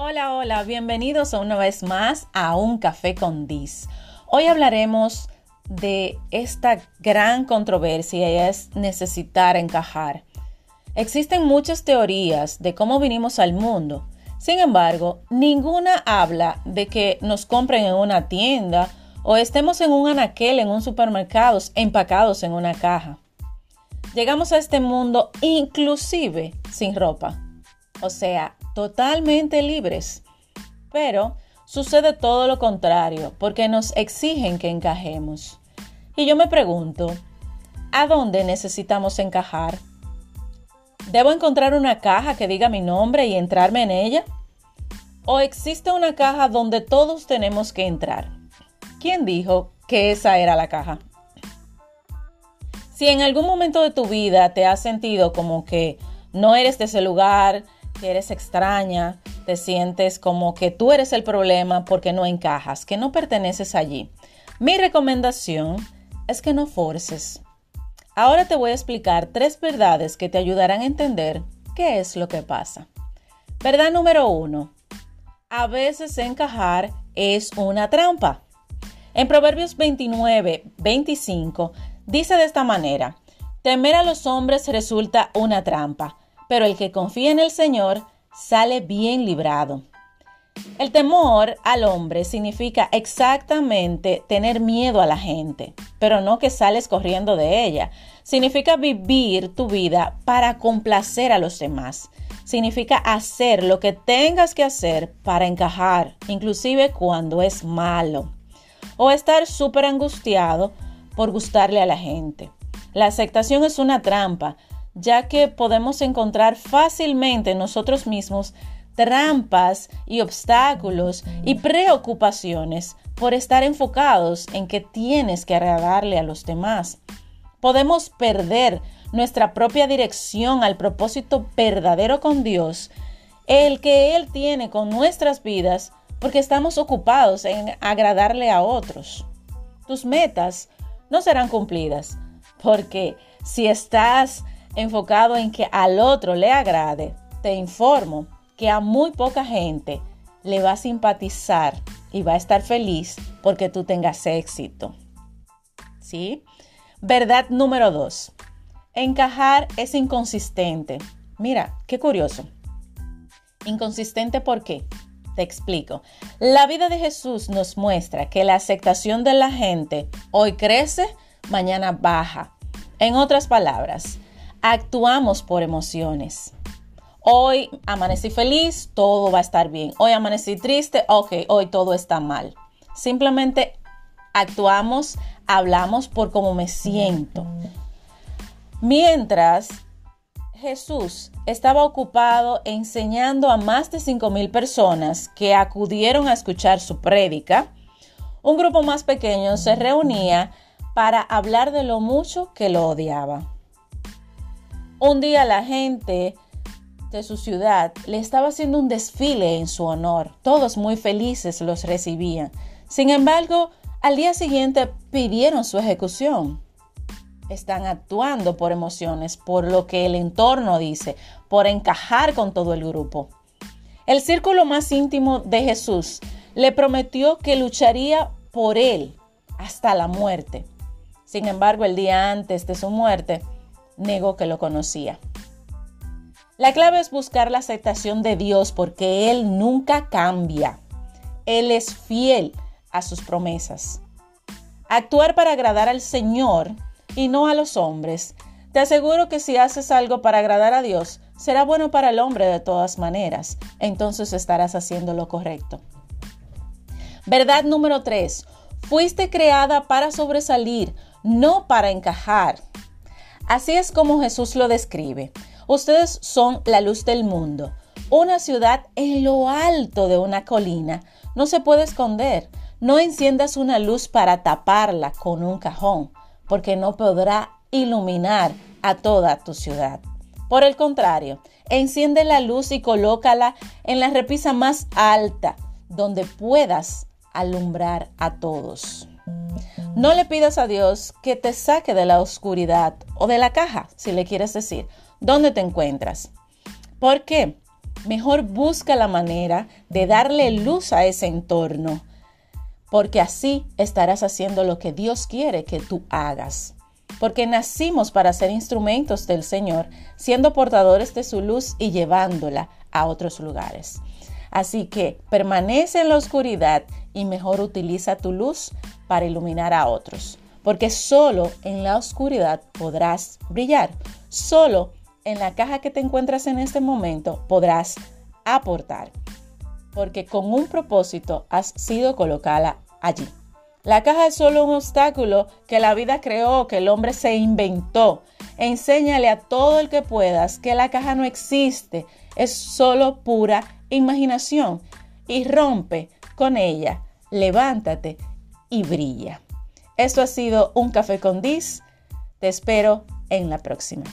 Hola, hola, bienvenidos una vez más a Un Café con Dis. Hoy hablaremos de esta gran controversia y es necesitar encajar. Existen muchas teorías de cómo vinimos al mundo. Sin embargo, ninguna habla de que nos compren en una tienda o estemos en un anaquel en un supermercado empacados en una caja. Llegamos a este mundo inclusive sin ropa, o sea, totalmente libres. Pero sucede todo lo contrario, porque nos exigen que encajemos. Y yo me pregunto, ¿a dónde necesitamos encajar? ¿Debo encontrar una caja que diga mi nombre y entrarme en ella? ¿O existe una caja donde todos tenemos que entrar? ¿Quién dijo que esa era la caja? Si en algún momento de tu vida te has sentido como que no eres de ese lugar, que eres extraña, te sientes como que tú eres el problema porque no encajas, que no perteneces allí. Mi recomendación es que no forces. Ahora te voy a explicar tres verdades que te ayudarán a entender qué es lo que pasa. Verdad número uno. A veces encajar es una trampa. En Proverbios 29, 25 dice de esta manera, temer a los hombres resulta una trampa, pero el que confía en el Señor sale bien librado. El temor al hombre significa exactamente tener miedo a la gente, pero no que sales corriendo de ella. Significa vivir tu vida para complacer a los demás. Significa hacer lo que tengas que hacer para encajar, inclusive cuando es malo. O estar súper angustiado por gustarle a la gente. La aceptación es una trampa, ya que podemos encontrar fácilmente nosotros mismos trampas y obstáculos y preocupaciones por estar enfocados en que tienes que agradarle a los demás. Podemos perder nuestra propia dirección al propósito verdadero con Dios, el que Él tiene con nuestras vidas, porque estamos ocupados en agradarle a otros. Tus metas no serán cumplidas, porque si estás enfocado en que al otro le agrade, te informo que a muy poca gente le va a simpatizar y va a estar feliz porque tú tengas éxito. ¿Sí? Verdad número dos. Encajar es inconsistente. Mira, qué curioso. Inconsistente ¿por qué? Te explico. La vida de Jesús nos muestra que la aceptación de la gente hoy crece, mañana baja. En otras palabras, actuamos por emociones. Hoy amanecí feliz, todo va a estar bien. Hoy amanecí triste, ok, hoy todo está mal. Simplemente actuamos, hablamos por cómo me siento. Mientras Jesús estaba ocupado enseñando a más de 5 mil personas que acudieron a escuchar su prédica, un grupo más pequeño se reunía para hablar de lo mucho que lo odiaba. Un día la gente de su ciudad le estaba haciendo un desfile en su honor. Todos muy felices los recibían. Sin embargo, al día siguiente pidieron su ejecución. Están actuando por emociones, por lo que el entorno dice, por encajar con todo el grupo. El círculo más íntimo de Jesús le prometió que lucharía por él hasta la muerte. Sin embargo, el día antes de su muerte, negó que lo conocía. La clave es buscar la aceptación de Dios porque Él nunca cambia. Él es fiel a sus promesas. Actuar para agradar al Señor y no a los hombres. Te aseguro que si haces algo para agradar a Dios, será bueno para el hombre de todas maneras. Entonces estarás haciendo lo correcto. Verdad número 3. Fuiste creada para sobresalir, no para encajar. Así es como Jesús lo describe. Ustedes son la luz del mundo. Una ciudad en lo alto de una colina no se puede esconder. No enciendas una luz para taparla con un cajón, porque no podrá iluminar a toda tu ciudad. Por el contrario, enciende la luz y colócala en la repisa más alta, donde puedas alumbrar a todos. No le pidas a Dios que te saque de la oscuridad o de la caja, si le quieres decir, dónde te encuentras. ¿Por qué? mejor busca la manera de darle luz a ese entorno, porque así estarás haciendo lo que Dios quiere que tú hagas. Porque nacimos para ser instrumentos del Señor, siendo portadores de su luz y llevándola a otros lugares. Así que permanece en la oscuridad y mejor utiliza tu luz para iluminar a otros. Porque solo en la oscuridad podrás brillar. Solo en la caja que te encuentras en este momento podrás aportar. Porque con un propósito has sido colocada allí. La caja es solo un obstáculo que la vida creó, que el hombre se inventó. Enséñale a todo el que puedas que la caja no existe, es solo pura imaginación y rompe con ella, levántate y brilla. Esto ha sido un café con Dis. Te espero en la próxima.